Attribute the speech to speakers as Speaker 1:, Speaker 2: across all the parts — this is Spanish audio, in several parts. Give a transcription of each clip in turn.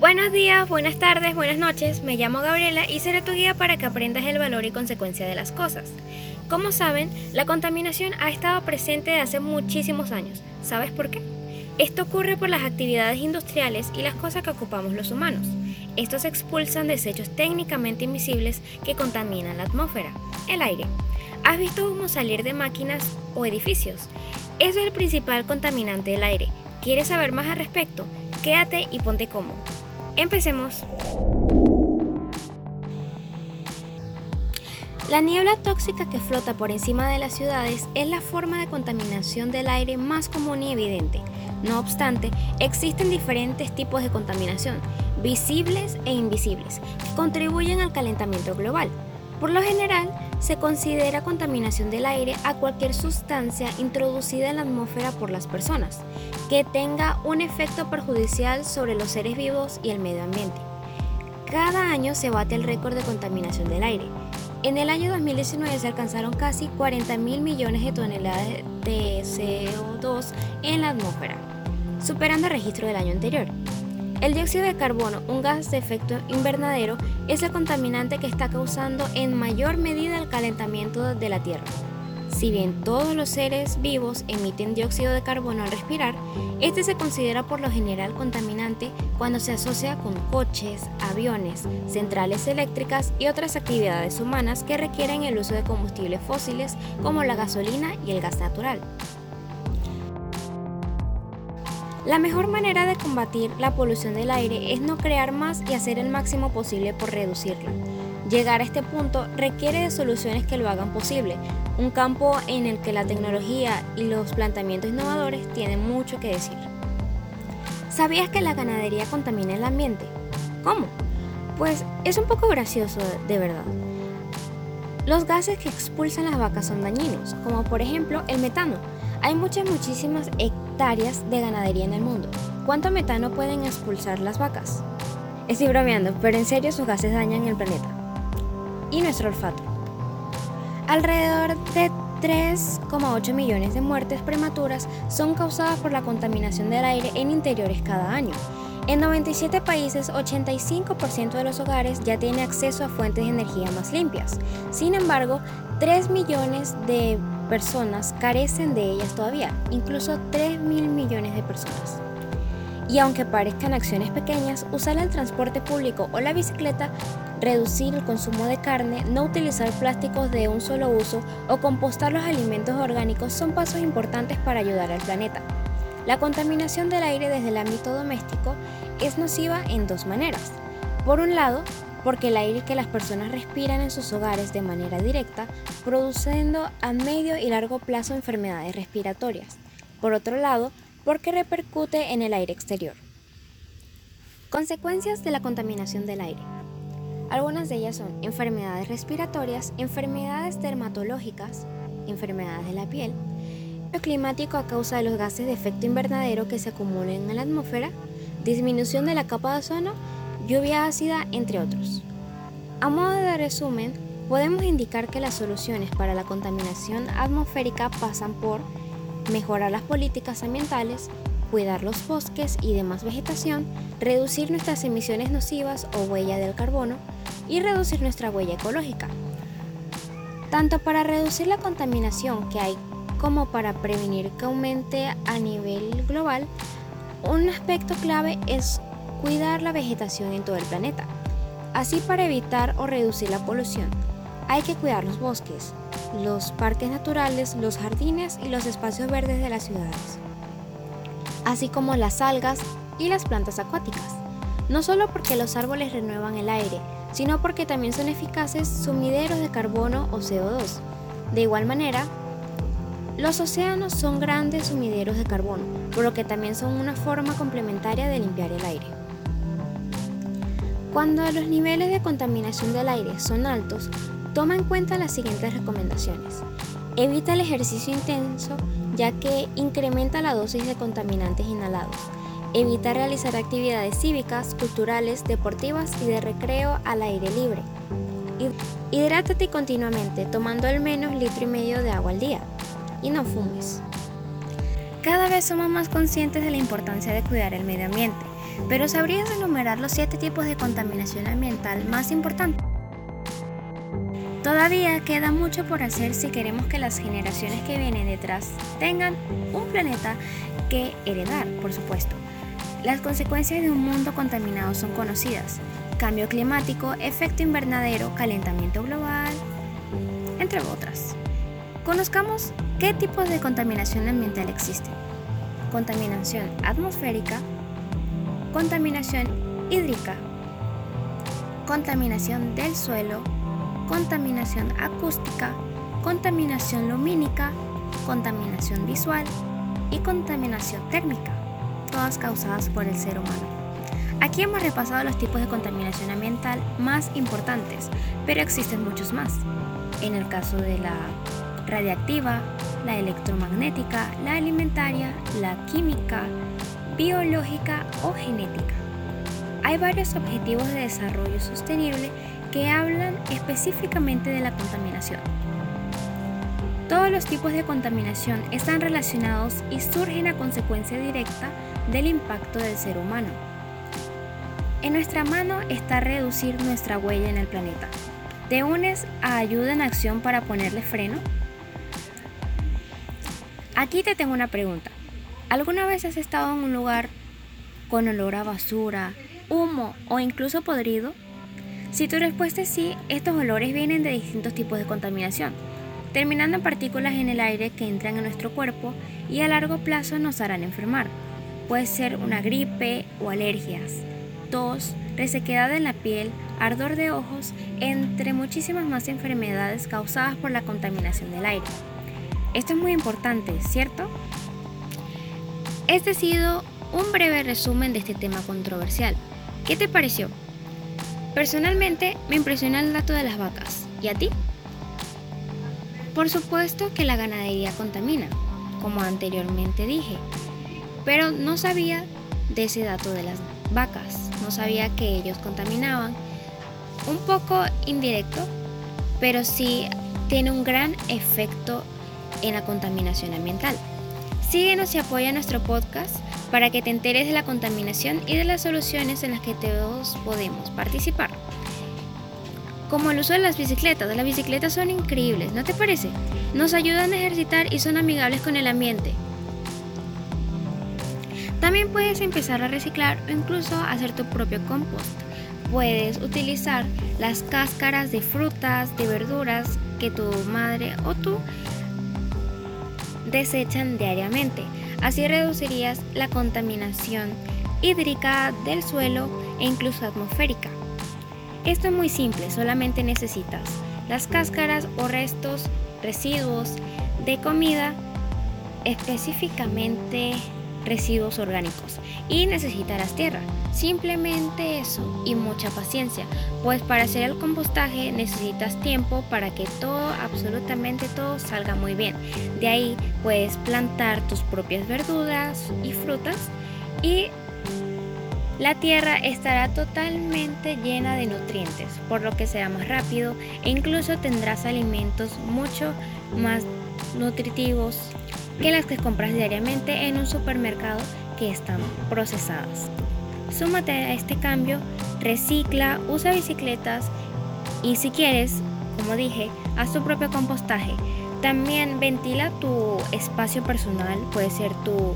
Speaker 1: Buenos días, buenas tardes, buenas noches. Me llamo Gabriela y seré tu guía para que aprendas el valor y consecuencia de las cosas. Como saben, la contaminación ha estado presente desde hace muchísimos años. ¿Sabes por qué? Esto ocurre por las actividades industriales y las cosas que ocupamos los humanos. Estos expulsan desechos técnicamente invisibles que contaminan la atmósfera, el aire. ¿Has visto humo salir de máquinas o edificios? Eso es el principal contaminante del aire. ¿Quieres saber más al respecto? Quédate y ponte cómodo. Empecemos. La niebla tóxica que flota por encima de las ciudades es la forma de contaminación del aire más común y evidente. No obstante, existen diferentes tipos de contaminación, visibles e invisibles, que contribuyen al calentamiento global. Por lo general, se considera contaminación del aire a cualquier sustancia introducida en la atmósfera por las personas, que tenga un efecto perjudicial sobre los seres vivos y el medio ambiente. Cada año se bate el récord de contaminación del aire. En el año 2019 se alcanzaron casi 40 mil millones de toneladas de CO2 en la atmósfera, superando el registro del año anterior. El dióxido de carbono, un gas de efecto invernadero, es el contaminante que está causando en mayor medida el calentamiento de la Tierra. Si bien todos los seres vivos emiten dióxido de carbono al respirar, este se considera por lo general contaminante cuando se asocia con coches, aviones, centrales eléctricas y otras actividades humanas que requieren el uso de combustibles fósiles como la gasolina y el gas natural. La mejor manera de combatir la polución del aire es no crear más y hacer el máximo posible por reducirla. Llegar a este punto requiere de soluciones que lo hagan posible, un campo en el que la tecnología y los planteamientos innovadores tienen mucho que decir. ¿Sabías que la ganadería contamina el ambiente? ¿Cómo? Pues es un poco gracioso, de verdad. Los gases que expulsan las vacas son dañinos, como por ejemplo el metano. Hay muchas, muchísimas hectáreas de ganadería en el mundo. ¿Cuánto metano pueden expulsar las vacas? Estoy bromeando, pero en serio sus gases dañan el planeta. Y nuestro olfato. Alrededor de 3,8 millones de muertes prematuras son causadas por la contaminación del aire en interiores cada año. En 97 países, 85% de los hogares ya tienen acceso a fuentes de energía más limpias. Sin embargo, 3 millones de personas carecen de ellas todavía, incluso 3 mil millones de personas. Y aunque parezcan acciones pequeñas, usar el transporte público o la bicicleta, reducir el consumo de carne, no utilizar plásticos de un solo uso o compostar los alimentos orgánicos son pasos importantes para ayudar al planeta. La contaminación del aire desde el ámbito doméstico es nociva en dos maneras. Por un lado, porque el aire que las personas respiran en sus hogares de manera directa, produciendo a medio y largo plazo enfermedades respiratorias. Por otro lado, porque repercute en el aire exterior. Consecuencias de la contaminación del aire. Algunas de ellas son enfermedades respiratorias, enfermedades dermatológicas, enfermedades de la piel, cambio climático a causa de los gases de efecto invernadero que se acumulan en la atmósfera, disminución de la capa de ozono lluvia ácida, entre otros. A modo de resumen, podemos indicar que las soluciones para la contaminación atmosférica pasan por mejorar las políticas ambientales, cuidar los bosques y demás vegetación, reducir nuestras emisiones nocivas o huella del carbono y reducir nuestra huella ecológica. Tanto para reducir la contaminación que hay como para prevenir que aumente a nivel global, un aspecto clave es cuidar la vegetación en todo el planeta. Así para evitar o reducir la polución, hay que cuidar los bosques, los parques naturales, los jardines y los espacios verdes de las ciudades, así como las algas y las plantas acuáticas, no solo porque los árboles renuevan el aire, sino porque también son eficaces sumideros de carbono o CO2. De igual manera, los océanos son grandes sumideros de carbono, por lo que también son una forma complementaria de limpiar el aire. Cuando los niveles de contaminación del aire son altos, toma en cuenta las siguientes recomendaciones. Evita el ejercicio intenso ya que incrementa la dosis de contaminantes inhalados. Evita realizar actividades cívicas, culturales, deportivas y de recreo al aire libre. Hidrátate continuamente tomando al menos litro y medio de agua al día. Y no fumes. Cada vez somos más conscientes de la importancia de cuidar el medio ambiente pero ¿sabrías enumerar los siete tipos de contaminación ambiental más importantes? Todavía queda mucho por hacer si queremos que las generaciones que vienen detrás tengan un planeta que heredar, por supuesto. Las consecuencias de un mundo contaminado son conocidas. Cambio climático, efecto invernadero, calentamiento global, entre otras. Conozcamos qué tipos de contaminación ambiental existen. Contaminación atmosférica, contaminación hídrica, contaminación del suelo, contaminación acústica, contaminación lumínica, contaminación visual y contaminación térmica, todas causadas por el ser humano. Aquí hemos repasado los tipos de contaminación ambiental más importantes, pero existen muchos más. En el caso de la radiactiva, la electromagnética, la alimentaria, la química, biológica o genética. Hay varios objetivos de desarrollo sostenible que hablan específicamente de la contaminación. Todos los tipos de contaminación están relacionados y surgen a consecuencia directa del impacto del ser humano. En nuestra mano está reducir nuestra huella en el planeta. ¿Te unes a ayuda en acción para ponerle freno? Aquí te tengo una pregunta. ¿Alguna vez has estado en un lugar con olor a basura, humo o incluso podrido? Si tu respuesta es sí, estos olores vienen de distintos tipos de contaminación, terminando en partículas en el aire que entran en nuestro cuerpo y a largo plazo nos harán enfermar. Puede ser una gripe o alergias, tos, resequedad en la piel, ardor de ojos, entre muchísimas más enfermedades causadas por la contaminación del aire. Esto es muy importante, ¿cierto? Este ha sido un breve resumen de este tema controversial. ¿Qué te pareció? Personalmente me impresiona el dato de las vacas. ¿Y a ti? Por supuesto que la ganadería contamina, como anteriormente dije, pero no sabía de ese dato de las vacas, no sabía que ellos contaminaban. Un poco indirecto, pero sí tiene un gran efecto en la contaminación ambiental. Síguenos y apoya nuestro podcast para que te enteres de la contaminación y de las soluciones en las que todos podemos participar. Como el uso de las bicicletas, las bicicletas son increíbles, ¿no te parece? Nos ayudan a ejercitar y son amigables con el ambiente. También puedes empezar a reciclar o incluso hacer tu propio compost. Puedes utilizar las cáscaras de frutas, de verduras que tu madre o tú desechan diariamente. Así reducirías la contaminación hídrica del suelo e incluso atmosférica. Esto es muy simple, solamente necesitas las cáscaras o restos, residuos de comida, específicamente residuos orgánicos y necesitarás tierra. Simplemente eso y mucha paciencia, pues para hacer el compostaje necesitas tiempo para que todo, absolutamente todo salga muy bien. De ahí puedes plantar tus propias verduras y frutas y la tierra estará totalmente llena de nutrientes, por lo que será más rápido e incluso tendrás alimentos mucho más nutritivos que las que compras diariamente en un supermercado que están procesadas. Súmate a este cambio, recicla, usa bicicletas y si quieres, como dije, haz tu propio compostaje. También ventila tu espacio personal, puede ser tu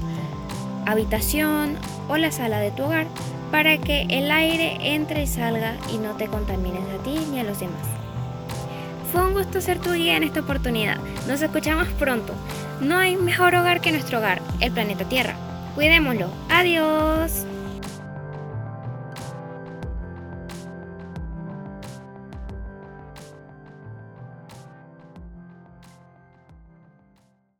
Speaker 1: habitación o la sala de tu hogar, para que el aire entre y salga y no te contamines a ti ni a los demás. Fue un gusto ser tu guía en esta oportunidad. Nos escuchamos pronto. No hay mejor hogar que nuestro hogar, el planeta Tierra. Cuidémoslo. Adiós.